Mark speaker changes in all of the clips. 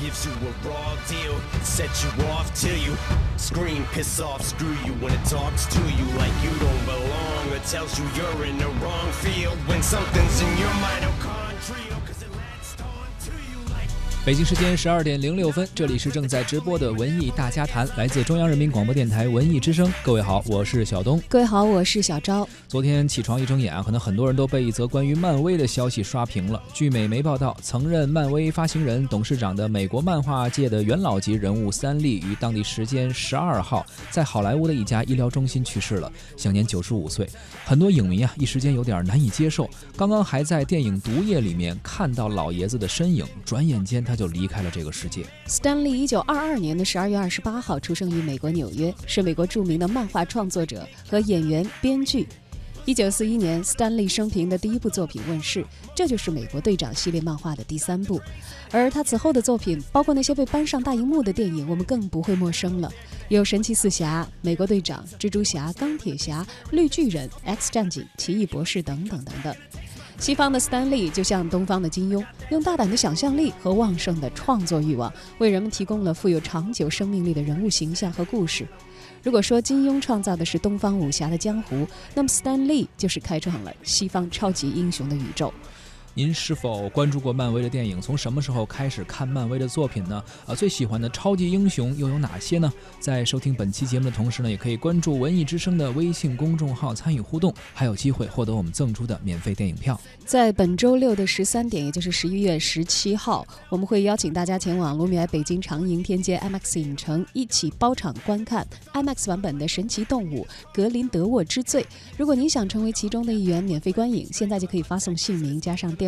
Speaker 1: gives you a raw deal, sets you off till you scream, piss off, screw you when it talks to you like you don't belong or tells you you're in the wrong field when something's in your mitochondria.
Speaker 2: 北京时间十二点零六分，这里是正在直播的文艺大家谈，来自中央人民广播电台文艺之声。各位好，我是小东。
Speaker 3: 各位好，我是小昭。
Speaker 2: 昨天起床一睁眼啊，可能很多人都被一则关于漫威的消息刷屏了。据美媒报道，曾任漫威发行人、董事长的美国漫画界的元老级人物三笠于当地时间十二号在好莱坞的一家医疗中心去世了，享年九十五岁。很多影迷啊，一时间有点难以接受。刚刚还在电影《毒液》里面看到老爷子的身影，转眼间他就离开了这个世界。
Speaker 3: 斯坦利一九二二年的十二月二十八号出生于美国纽约，是美国著名的漫画创作者和演员、编剧。一九四一年，斯坦利生平的第一部作品问世，这就是美国队长系列漫画的第三部。而他此后的作品，包括那些被搬上大荧幕的电影，我们更不会陌生了，有神奇四侠、美国队长、蜘蛛侠、钢铁侠、绿巨人、X 战警、奇异博士等等等等。西方的斯坦利就像东方的金庸，用大胆的想象力和旺盛的创作欲望，为人们提供了富有长久生命力的人物形象和故事。如果说金庸创造的是东方武侠的江湖，那么斯坦利就是开创了西方超级英雄的宇宙。
Speaker 2: 您是否关注过漫威的电影？从什么时候开始看漫威的作品呢？啊，最喜欢的超级英雄又有哪些呢？在收听本期节目的同时呢，也可以关注文艺之声的微信公众号参与互动，还有机会获得我们赠出的免费电影票。
Speaker 3: 在本周六的十三点，也就是十一月十七号，我们会邀请大家前往卢米埃北京长楹天街 IMAX 影城，一起包场观看 IMAX 版本的《神奇动物格林德沃之罪》。如果您想成为其中的一员，免费观影，现在就可以发送姓名加上电。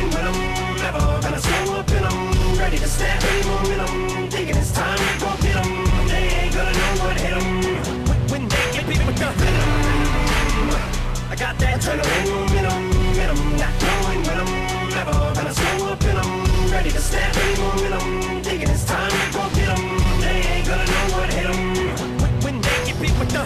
Speaker 1: never gonna slow up and I'm ready to snap any momentum. Thinking it's time to go hit 'em. They ain't gonna know what hit 'em. When they get bit with the venom, I got that adrenaline venom, venom, not knowing when I'm never gonna slow up and I'm ready to snap any momentum. Thinking it's time to go hit 'em. They ain't gonna know what hit 'em. When they get bit with the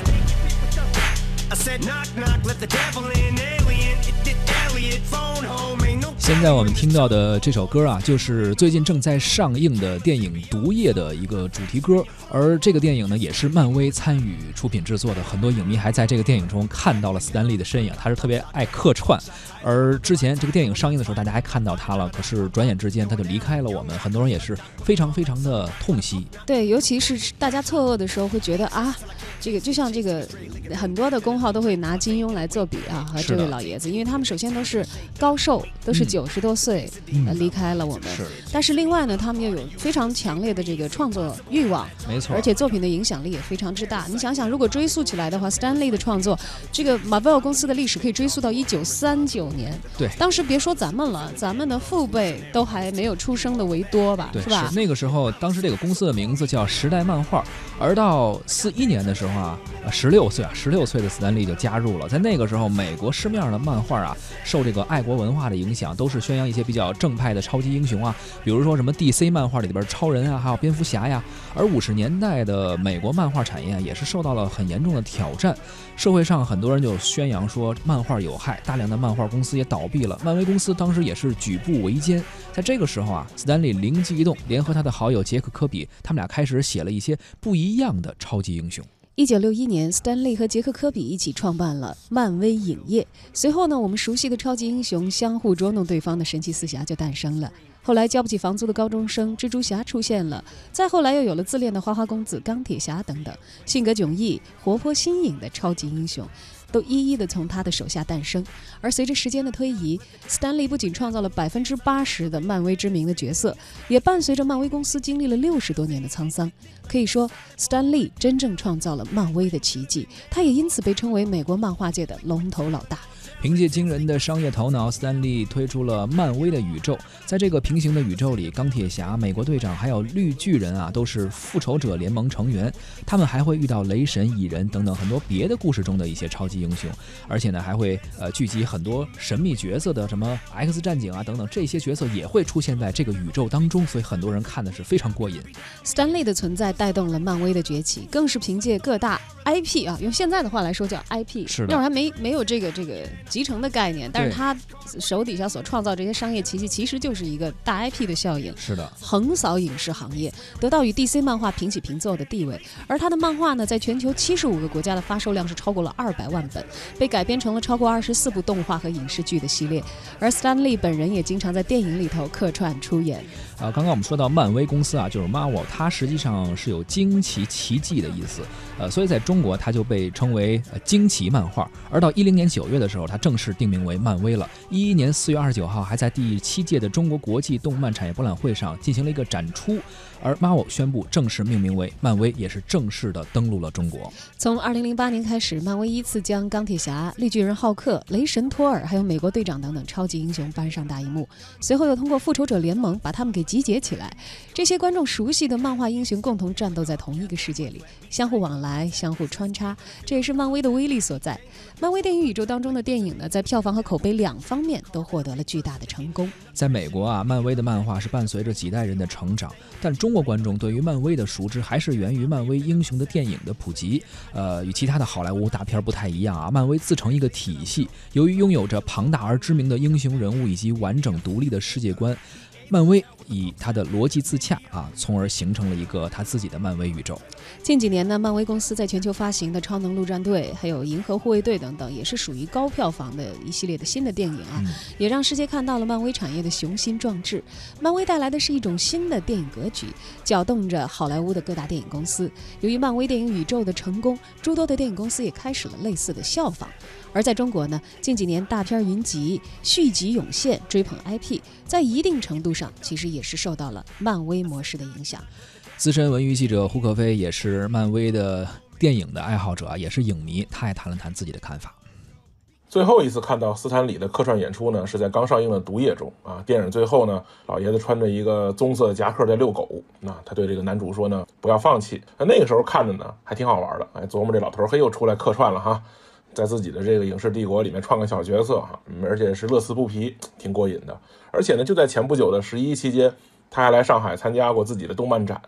Speaker 1: I said knock knock, let the devil in, alien. It did Elliot, phone home,
Speaker 2: 现在我们听到的这首歌啊，就是最近正在上映的电影《毒液》的一个主题歌。而这个电影呢，也是漫威参与出品制作的。很多影迷还在这个电影中看到了斯坦利的身影，他是特别爱客串。而之前这个电影上映的时候，大家还看到他了，可是转眼之间他就离开了我们，很多人也是非常非常的痛惜。
Speaker 3: 对，尤其是大家错愕的时候，会觉得啊，这个就像这个很多的公号都会拿金庸来做比啊，和这位老爷子，因为他们首先都是高寿，都是九十多岁呃离开了我们。
Speaker 2: 是。
Speaker 3: 但是另外呢，他们又有非常强烈的这个创作欲望，
Speaker 2: 没错，
Speaker 3: 而且作品的影响力也非常之大。你想想，如果追溯起来的话，Stanley 的创作，这个 Marvel 公司的历史可以追溯到一九三九年。
Speaker 2: 对，
Speaker 3: 当时别说咱们了，咱们的父辈都还没有出生的为多吧，
Speaker 2: 对，
Speaker 3: 是吧？
Speaker 2: 那个时候，当时这个公司的名字叫时代漫画，而到四一年的时候啊，十六岁啊，十六岁的斯坦利就加入了。在那个时候，美国市面上的漫画啊，受这个爱国文化的影响，都是宣扬一些比较正派的超级英雄啊，比如说什么 DC 漫画里边超人啊，还有蝙蝠侠呀。而五十年代的美国漫画产业也是受到了很严重的挑战，社会上很多人就宣扬说漫画有害，大量的漫画公司也倒闭了。漫威公司当时也是举步维艰。在这个时候啊，斯坦利灵机一动，联合他的好友杰克·科比，他们俩开始写了一些不一一样的超级英雄。
Speaker 3: 一九六一年，，Stanley 和杰克·科比一起创办了漫威影业。随后呢，我们熟悉的超级英雄相互捉弄对方的神奇四侠就诞生了。后来交不起房租的高中生蜘蛛侠出现了，再后来又有了自恋的花花公子钢铁侠等等，性格迥异、活泼新颖的超级英雄，都一一的从他的手下诞生。而随着时间的推移，斯坦利不仅创造了百分之八十的漫威知名的角色，也伴随着漫威公司经历了六十多年的沧桑。可以说，斯坦利真正创造了漫威的奇迹，他也因此被称为美国漫画界的龙头老大。
Speaker 2: 凭借惊人的商业头脑，斯坦利推出了漫威的宇宙。在这个平行的宇宙里，钢铁侠、美国队长还有绿巨人啊，都是复仇者联盟成员。他们还会遇到雷神、蚁人等等很多别的故事中的一些超级英雄，而且呢，还会呃聚集很多神秘角色的什么 X 战警啊等等，这些角色也会出现在这个宇宙当中，所以很多人看的是非常过瘾。
Speaker 3: 斯坦利的存在带动了漫威的崛起，更是凭借各大 IP 啊，用现在的话来说叫 IP，
Speaker 2: 是的
Speaker 3: 那会儿还没没有这个这个集成的概念，但是他手底下所创造这些商业奇迹，其实就是一个大 IP 的效应。
Speaker 2: 是的，
Speaker 3: 横扫影视行业，得到与 DC 漫画平起平坐的地位。而他的漫画呢，在全球七十五个国家的发售量是超过了二百万本，被改编成了超过二十四部动画和影视剧的系列。而 Stan Lee 本人也经常在电影里头客串出演。
Speaker 2: 啊，刚刚我们说到漫威公司啊，就是 Marvel，它实际上是有惊奇奇迹的意思，呃，所以在中国它就被称为呃惊奇漫画。而到一零年九月的时候，它正式定名为漫威了。一一年四月二十九号，还在第七届的中国国际动漫产业博览会上进行了一个展出，而 Marvel 宣布正式命名为漫威，也是正式的登陆了中国。
Speaker 3: 从二零零八年开始，漫威依次将钢铁侠、绿巨人浩克、雷神托尔，还有美国队长等等超级英雄搬上大荧幕。随后又通过复仇者联盟把他们给集结起来，这些观众熟悉的漫画英雄共同战斗在同一个世界里，相互往来，相互穿插，这也是漫威的威力所在。漫威电影宇宙当中的电影呢，在票房和口碑两方面都获得了巨大的成功。
Speaker 2: 在美国啊，漫威的漫画是伴随着几代人的成长，但中国观众对于漫威的熟知还是源于漫威英雄的电影的普及。呃，与其他的好莱坞大片不太一样啊，漫威自成一个体系，由于拥有着庞大而知名的英雄人物以及完整独立的世界观。漫威以它的逻辑自洽啊，从而形成了一个它自己的漫威宇宙。
Speaker 3: 近几年呢，漫威公司在全球发行的《超能陆战队》还有《银河护卫队》等等，也是属于高票房的一系列的新的电影啊，
Speaker 2: 嗯
Speaker 3: 也让世界看到了漫威产业的雄心壮志。漫威带来的是一种新的电影格局，搅动着好莱坞的各大电影公司。由于漫威电影宇宙的成功，诸多的电影公司也开始了类似的效仿。而在中国呢，近几年大片云集、续集涌现、追捧 IP，在一定程度上其实也是受到了漫威模式的影响。
Speaker 2: 资深文娱记者胡可飞也是漫威的电影的爱好者啊，也是影迷，他也谈了谈自己的看法。
Speaker 4: 最后一次看到斯坦李的客串演出呢，是在刚上映的《毒液》中啊。电影最后呢，老爷子穿着一个棕色的夹克在遛狗，那他对这个男主说呢，不要放弃。那那个时候看着呢，还挺好玩的，哎，琢磨这老头儿嘿又出来客串了哈，在自己的这个影视帝国里面创个小角色哈，而且是乐此不疲，挺过瘾的。而且呢，就在前不久的十一期间，他还来上海参加过自己的动漫展。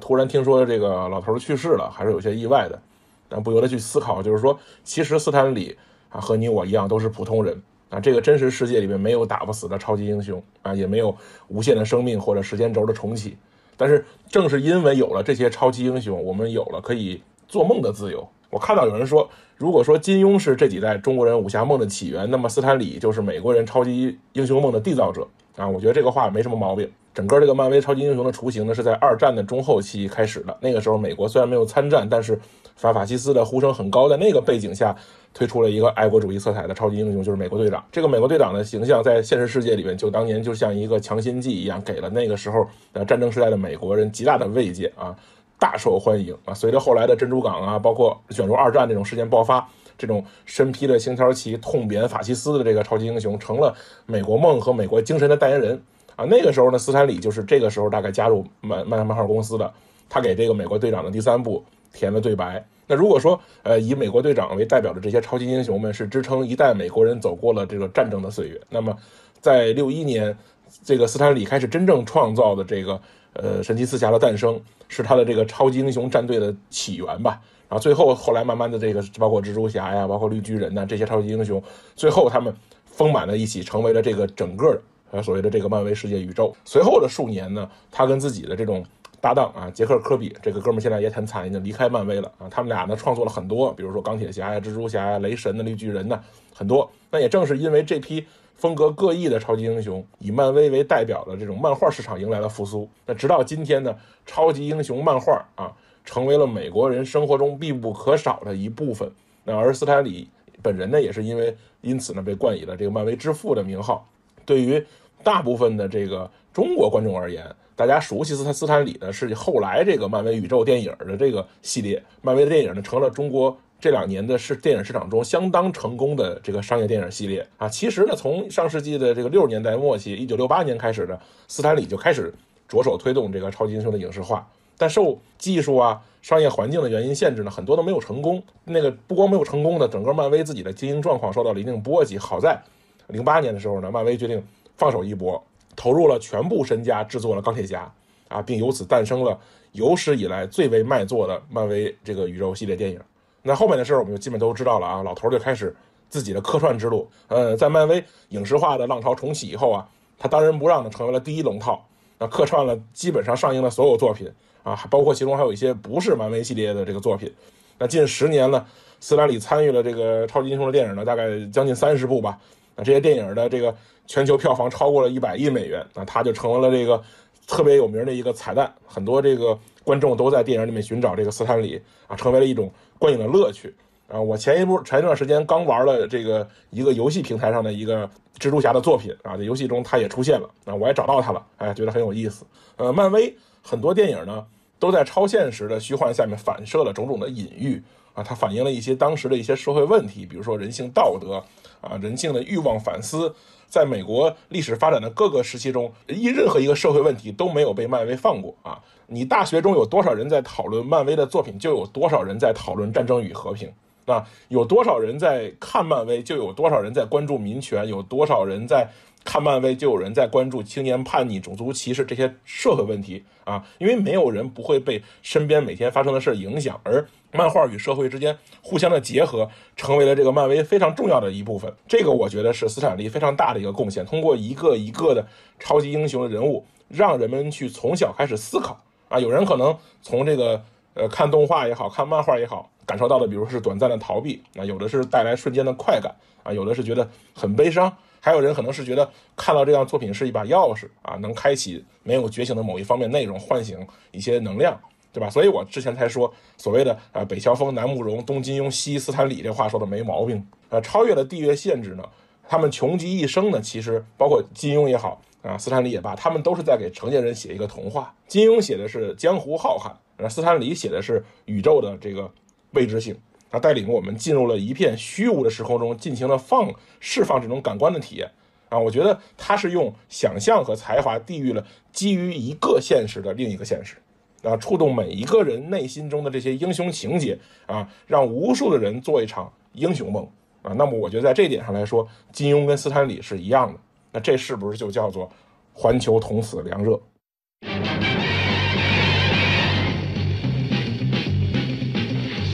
Speaker 4: 突然听说这个老头去世了，还是有些意外的，但不由得去思考，就是说，其实斯坦李啊和你我一样都是普通人啊，这个真实世界里面没有打不死的超级英雄啊，也没有无限的生命或者时间轴的重启。但是正是因为有了这些超级英雄，我们有了可以做梦的自由。我看到有人说，如果说金庸是这几代中国人武侠梦的起源，那么斯坦李就是美国人超级英雄梦的缔造者啊。我觉得这个话没什么毛病。整个这个漫威超级英雄的雏形呢，是在二战的中后期开始的。那个时候，美国虽然没有参战，但是反法西斯的呼声很高，在那个背景下，推出了一个爱国主义色彩的超级英雄，就是美国队长。这个美国队长的形象在现实世界里面，就当年就像一个强心剂一样，给了那个时候呃战争时代的美国人极大的慰藉啊，大受欢迎啊。随着后来的珍珠港啊，包括卷入二战这种事件爆发，这种身披着星条旗痛扁法西斯的这个超级英雄，成了美国梦和美国精神的代言人。啊，那个时候呢，斯坦李就是这个时候大概加入漫漫漫画公司的，他给这个美国队长的第三部填了对白。那如果说，呃，以美国队长为代表的这些超级英雄们是支撑一代美国人走过了这个战争的岁月，那么在六一年，这个斯坦李开始真正创造的这个呃神奇四侠的诞生，是他的这个超级英雄战队的起源吧。然后最后后来慢慢的这个包括蜘蛛侠呀，包括绿巨人呐这些超级英雄，最后他们丰满的一起成为了这个整个的。呃，所谓的这个漫威世界宇宙，随后的数年呢，他跟自己的这种搭档啊，杰克·科比这个哥们儿现在也很惨，已经离开漫威了啊。他们俩呢创作了很多，比如说钢铁侠呀、蜘蛛侠呀、雷神的绿巨人呐，很多。那也正是因为这批风格各异的超级英雄，以漫威为代表的这种漫画市场迎来了复苏。那直到今天呢，超级英雄漫画啊，成为了美国人生活中必不可少的一部分。那而斯坦李本人呢，也是因为因此呢，被冠以了这个漫威之父的名号。对于大部分的这个中国观众而言，大家熟悉斯坦斯坦李呢，是后来这个漫威宇宙电影的这个系列，漫威的电影呢成了中国这两年的是电影市场中相当成功的这个商业电影系列啊。其实呢，从上世纪的这个六十年代末期，一九六八年开始呢，斯坦李就开始着手推动这个超级英雄的影视化，但受技术啊、商业环境的原因限制呢，很多都没有成功。那个不光没有成功的，整个漫威自己的经营状况受到了一定波及。好在零八年的时候呢，漫威决定放手一搏，投入了全部身家制作了钢铁侠啊，并由此诞生了有史以来最为卖座的漫威这个宇宙系列电影。那后面的事儿我们就基本都知道了啊，老头儿就开始自己的客串之路。呃，在漫威影视化的浪潮重启以后啊，他当仁不让的成为了第一龙套，那客串了基本上上映的所有作品啊，还包括其中还有一些不是漫威系列的这个作品。那近十年呢，斯坦李参与了这个超级英雄的电影呢，大概将近三十部吧。那这些电影的这个全球票房超过了一百亿美元，那他就成为了这个特别有名的一个彩蛋。很多这个观众都在电影里面寻找这个斯坦李啊，成为了一种观影的乐趣啊。我前一部前一段时间刚玩了这个一个游戏平台上的一个蜘蛛侠的作品啊，在游戏中他也出现了啊，我也找到他了，哎，觉得很有意思。呃，漫威很多电影呢都在超现实的虚幻下面反射了种种的隐喻啊，它反映了一些当时的一些社会问题，比如说人性道德啊，人性的欲望反思。在美国历史发展的各个时期中，一任何一个社会问题都没有被漫威放过啊！你大学中有多少人在讨论漫威的作品，就有多少人在讨论战争与和平。啊，有多少人在看漫威，就有多少人在关注民权；有多少人在看漫威，就有人在关注青年叛逆、种族歧视这些社会问题啊！因为没有人不会被身边每天发生的事影响，而漫画与社会之间互相的结合，成为了这个漫威非常重要的一部分。这个我觉得是斯坦利非常大的一个贡献，通过一个一个的超级英雄的人物，让人们去从小开始思考啊！有人可能从这个呃看动画也好看漫画也好。感受到的，比如是短暂的逃避啊，有的是带来瞬间的快感啊，有的是觉得很悲伤，还有人可能是觉得看到这样作品是一把钥匙啊，能开启没有觉醒的某一方面内容，唤醒一些能量，对吧？所以我之前才说所谓的啊北乔峰、南慕容、东金庸、西斯坦李这话说的没毛病啊。超越了地域限制呢，他们穷极一生呢，其实包括金庸也好啊，斯坦李也罢，他们都是在给成年人写一个童话。金庸写的是江湖浩瀚，而斯坦李写的是宇宙的这个。未知性，他带领我们进入了一片虚无的时空中，进行了放释放这种感官的体验啊！我觉得他是用想象和才华地域了基于一个现实的另一个现实啊，触动每一个人内心中的这些英雄情节啊，让无数的人做一场英雄梦啊！那么我觉得在这点上来说，金庸跟斯坦李是一样的，那这是不是就叫做环球同此凉热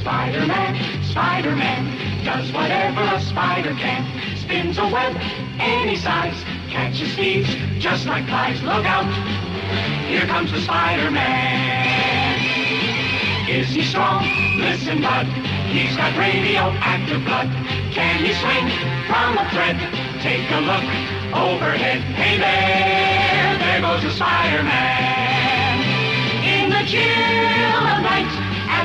Speaker 1: ？Spider-Man, Spider-Man, does whatever a spider can. Spins a web any size, catches thieves just like flies. Look out, here comes the Spider-Man. Is he strong? Listen, bud, he's got radioactive blood. Can he swing from a thread? Take a look overhead. Hey there, there goes the Spider-Man.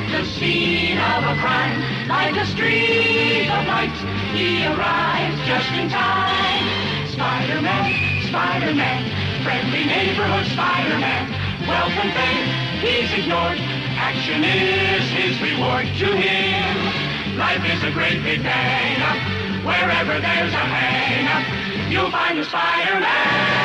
Speaker 1: At the scene of a crime. Like a streak of light, he arrives just in time. Spider-Man, Spider-Man, friendly neighborhood Spider-Man. Welcome fame, he's ignored. Action is his reward to him. Life is a great big bang. Wherever there's a hang you'll find a Spider-Man.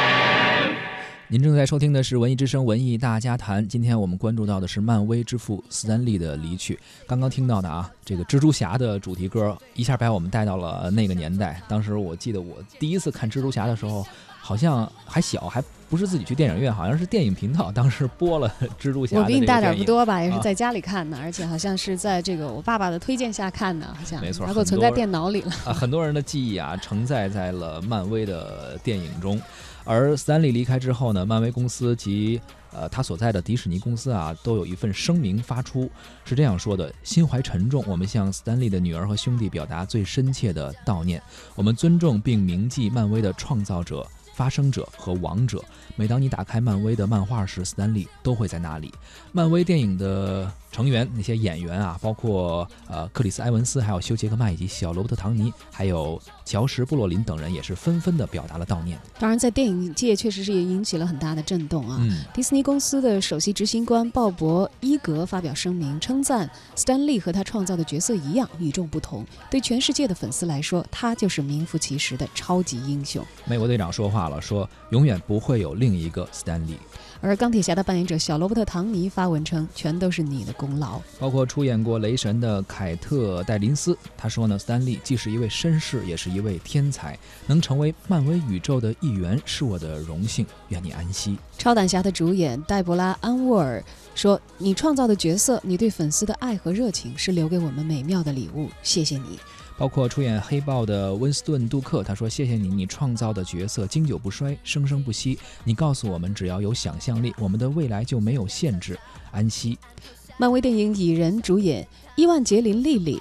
Speaker 2: 您正在收听的是《文艺之声·文艺大家谈》。今天我们关注到的是漫威之父斯坦利的离去。刚刚听到的啊，这个蜘蛛侠的主题歌，一下把我们带到了那个年代。当时我记得我第一次看蜘蛛侠的时候，好像还小，还不是自己去电影院，好像是电影频道当时播了蜘蛛侠。
Speaker 3: 我比你大点不多吧，也是在家里看的，而且好像是在这个我爸爸的推荐下看的，好像
Speaker 2: 没错，
Speaker 3: 还给我存在电脑里了。
Speaker 2: 啊，很多人的记忆啊，承载在了漫威的电影中。而斯坦利离开之后呢，漫威公司及呃他所在的迪士尼公司啊，都有一份声明发出，是这样说的：心怀沉重，我们向斯坦利的女儿和兄弟表达最深切的悼念。我们尊重并铭记漫威的创造者、发生者和王者。每当你打开漫威的漫画时，斯丹利都会在那里。漫威电影的成员那些演员啊，包括呃克里斯埃文斯，还有休杰克曼以及小罗伯特唐尼，还有乔什布洛林等人，也是纷纷的表达了悼念。
Speaker 3: 当然，在电影界确实是也引起了很大的震动啊。
Speaker 2: 嗯，
Speaker 3: 迪士尼公司的首席执行官鲍勃·伊格发表声明，称赞斯丹利和他创造的角色一样与众不同。对全世界的粉丝来说，他就是名副其实的超级英雄。
Speaker 2: 美国队长说话了，说永远不会有另一个斯丹利。
Speaker 3: 而钢铁侠的扮演者小罗伯特·唐尼发文称，全都是你的功劳。
Speaker 2: 包括出演过《雷神》的凯特·戴琳斯，他说呢，斯丹利既是一位绅士，也是一位天才，能成为漫威宇宙的一员是我的荣幸。愿你安息。
Speaker 3: 超胆侠的主演黛博拉·安沃尔说：“你创造的角色，你对粉丝的爱和热情，是留给我们美妙的礼物。谢谢你。”
Speaker 2: 包括出演黑豹的温斯顿·杜克，他说：“谢谢你，你创造的角色经久不衰，生生不息。你告诉我们，只要有想象力，我们的未来就没有限制。安息。”
Speaker 3: 漫威电影《蚁人》主演伊万杰林·莉莉，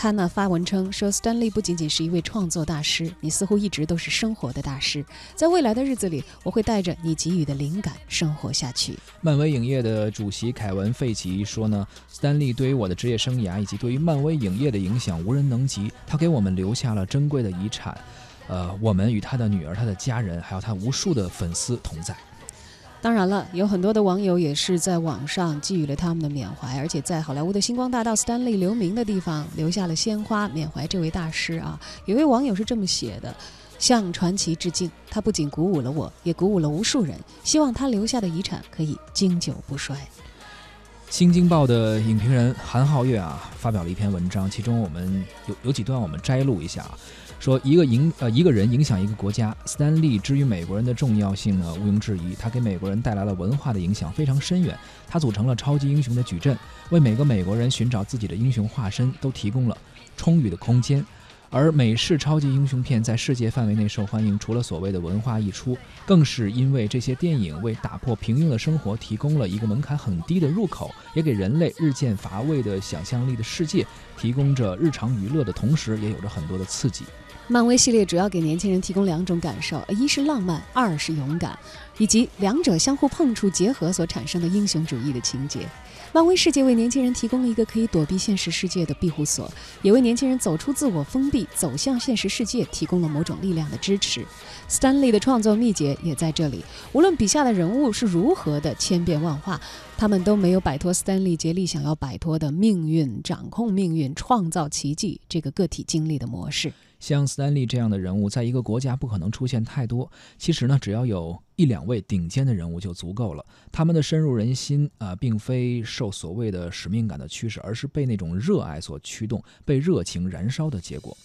Speaker 3: 他呢发文称说：“斯丹利不仅仅是一位创作大师，你似乎一直都是生活的大师。在未来的日子里，我会带着你给予的灵感生活下去。”
Speaker 2: 漫威影业的主席凯文·费奇说呢：“斯丹利对于我的职业生涯以及对于漫威影业的影响无人能及，他给我们留下了珍贵的遗产。呃，我们与他的女儿、他的家人，还有他无数的粉丝同在。”
Speaker 3: 当然了，有很多的网友也是在网上寄予了他们的缅怀，而且在好莱坞的星光大道斯丹利留名的地方留下了鲜花缅怀这位大师啊。有位网友是这么写的：“向传奇致敬，他不仅鼓舞了我，也鼓舞了无数人。希望他留下的遗产可以经久不衰。”
Speaker 2: 《新京报》的影评人韩浩月啊，发表了一篇文章，其中我们有有几段我们摘录一下啊。说一个影呃一个人影响一个国家，斯坦利之于美国人的重要性呢，毋庸置疑。他给美国人带来了文化的影响非常深远。他组成了超级英雄的矩阵，为每个美国人寻找自己的英雄化身都提供了充裕的空间。而美式超级英雄片在世界范围内受欢迎，除了所谓的文化溢出，更是因为这些电影为打破平庸的生活提供了一个门槛很低的入口，也给人类日渐乏味的想象力的世界提供着日常娱乐的同时，也有着很多的刺激。
Speaker 3: 漫威系列主要给年轻人提供两种感受：一是浪漫，二是勇敢，以及两者相互碰触结合所产生的英雄主义的情节。漫威世界为年轻人提供了一个可以躲避现实世界的庇护所，也为年轻人走出自我封闭、走向现实世界提供了某种力量的支持。斯丹利的创作秘诀也在这里。无论笔下的人物是如何的千变万化，他们都没有摆脱斯丹利竭力想要摆脱的命运、掌控命运、创造奇迹这个个体经历的模式。
Speaker 2: 像斯丹利这样的人物，在一个国家不可能出现太多。其实呢，只要有一两位顶尖的人物就足够了。他们的深入人心啊、并非受所谓的使命感的驱使，而是被那种热爱所驱动，被热情燃烧的结果。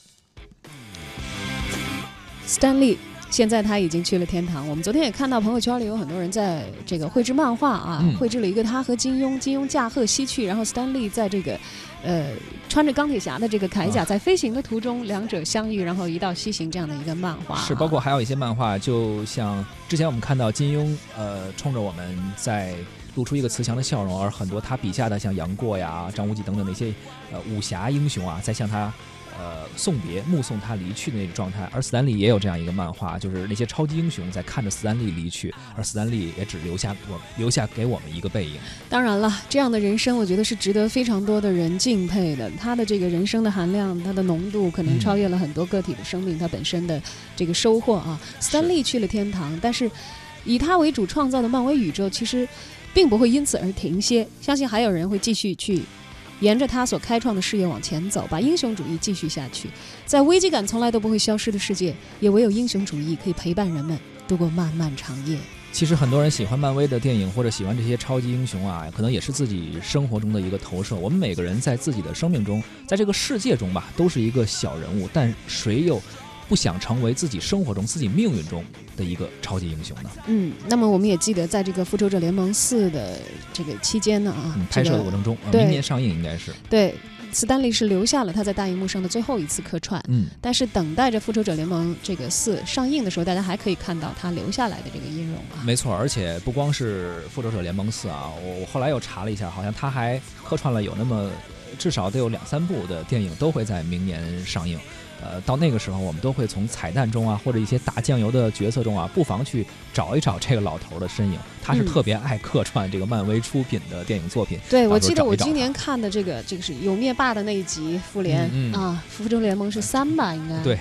Speaker 3: 斯丹利现在他已经去了天堂。我们昨天也看到朋友圈里有很多人在这个绘制漫画啊，
Speaker 2: 嗯
Speaker 3: 绘制了一个他和金庸，金庸驾鹤西去，然后斯丹利在这个呃穿着钢铁侠的这个铠甲
Speaker 2: 啊
Speaker 3: 在飞行的途中，两者相遇，然后一道西行这样的一个漫画啊。
Speaker 2: 是，包括还有一些漫画，就像之前我们看到金庸，呃，冲着我们在露出一个慈祥的笑容，而很多他笔下的像杨过呀、张无忌等等那些呃武侠英雄啊，在向他。呃，送别、目送他离去的那种状态，而斯坦利也有这样一个漫画，就是那些超级英雄在看着斯坦利离去，而斯坦利也只留下我留下给我们一个背影。
Speaker 3: 当然了，这样的人生，我觉得是值得非常多的人敬佩的。他的这个人生的含量，他的浓度，可能
Speaker 2: 嗯
Speaker 3: 超越了很多个体的生命，它本身的这个收获啊。斯坦利去了天堂，但是以他为主创造的漫威宇宙，其实并不会因此而停歇。相信还有人会继续去沿着他所开创的事业往前走，把英雄主义继续下去。在危机感从来都不会消失的世界，也唯有英雄主义可以陪伴人们度过漫漫长夜。
Speaker 2: 其实很多人喜欢漫威的电影，或者喜欢这些超级英雄啊，可能也是自己生活中的一个投射。我们每个人在自己的生命中，在这个世界中吧，都是一个小人物，但谁又不想成为自己生活中、自己命运中的一个超级英雄呢？
Speaker 3: 嗯，那么我们也记得，在这个《复仇者联盟四》的这个期间呢，啊，
Speaker 2: 嗯，拍摄的过程中，明年上映应该是，
Speaker 3: 对，斯丹利是留下了他在大荧幕上的最后一次客串。
Speaker 2: 嗯，
Speaker 3: 但是等待着《复仇者联盟》这个四上映的时候，大家还可以看到他留下来的这个音容啊。
Speaker 2: 没错，而且不光是《复仇者联盟四》啊，我我后来又查了一下，好像他还客串了有那么至少得有两三部的电影都会在明年上映。呃，到那个时候我们都会从彩蛋中啊，或者一些打酱油的角色中啊，不妨去找一找这个老头儿的身影。他是
Speaker 5: 嗯
Speaker 2: 特别爱客串这个漫威出品的电影作品。
Speaker 5: 对，我记得我今年看的这个，这个是有灭霸的那一集复联、
Speaker 2: 嗯嗯
Speaker 5: 啊，复仇联盟是三吧，应该
Speaker 2: 对，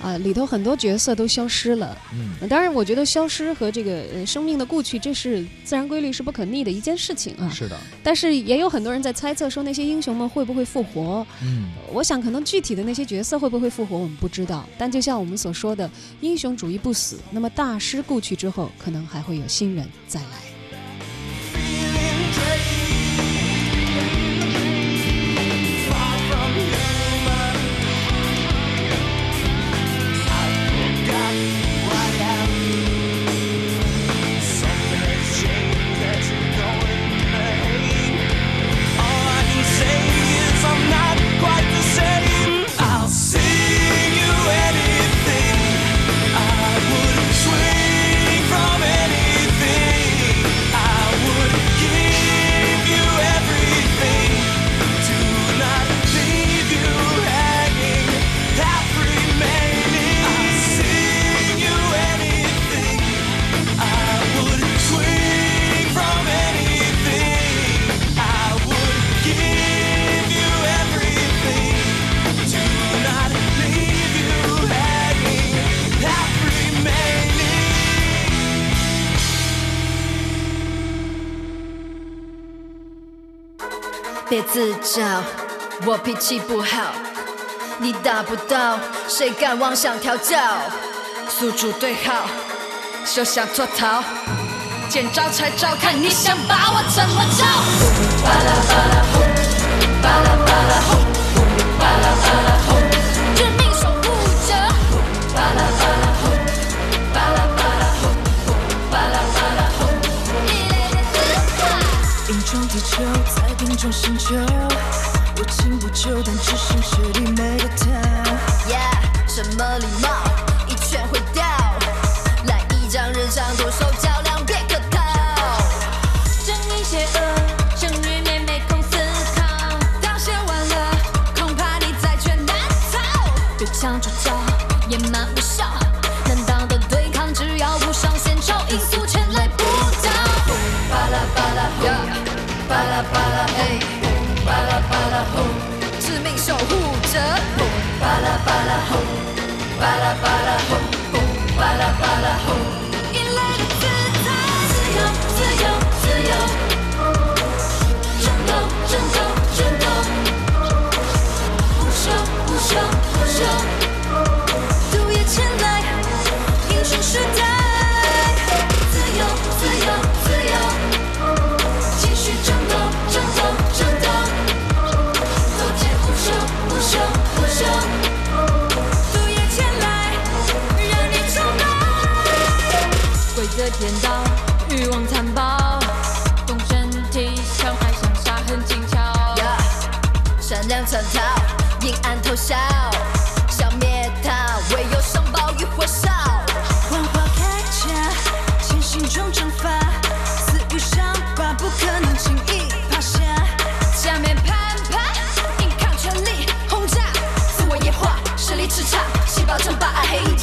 Speaker 5: 啊，里头很多角色都消失了。
Speaker 2: 嗯，
Speaker 5: 呃当然，我觉得消失和这个呃生命的故去，这是自然规律，是不可逆的一件事情啊。
Speaker 2: 是的，
Speaker 5: 但是也有很多人在猜测说，那些英雄们会不会复活？
Speaker 2: 嗯，
Speaker 5: 我想，可能具体的那些角色会不会复活，我们不知道。但就像我们所说的，英雄主义不死，那么大师故去之后，可能还会有新人再来。
Speaker 6: 别自找，我脾气不好，你打不到，谁敢妄想调教？宿主对号，休想脱逃，见招拆招，看你想把我怎么着？巴拉巴拉轰，巴拉巴拉轰，巴拉巴拉巴拉善良残逃，阴暗偷笑，消灭它，唯有上报与火烧。
Speaker 7: 万花开价，潜行中蒸发，死于伤疤，不可能轻易趴下。
Speaker 6: 下面攀爬，硬抗全力轰炸，自我野化，实力叱咤，细胞争霸暗黑，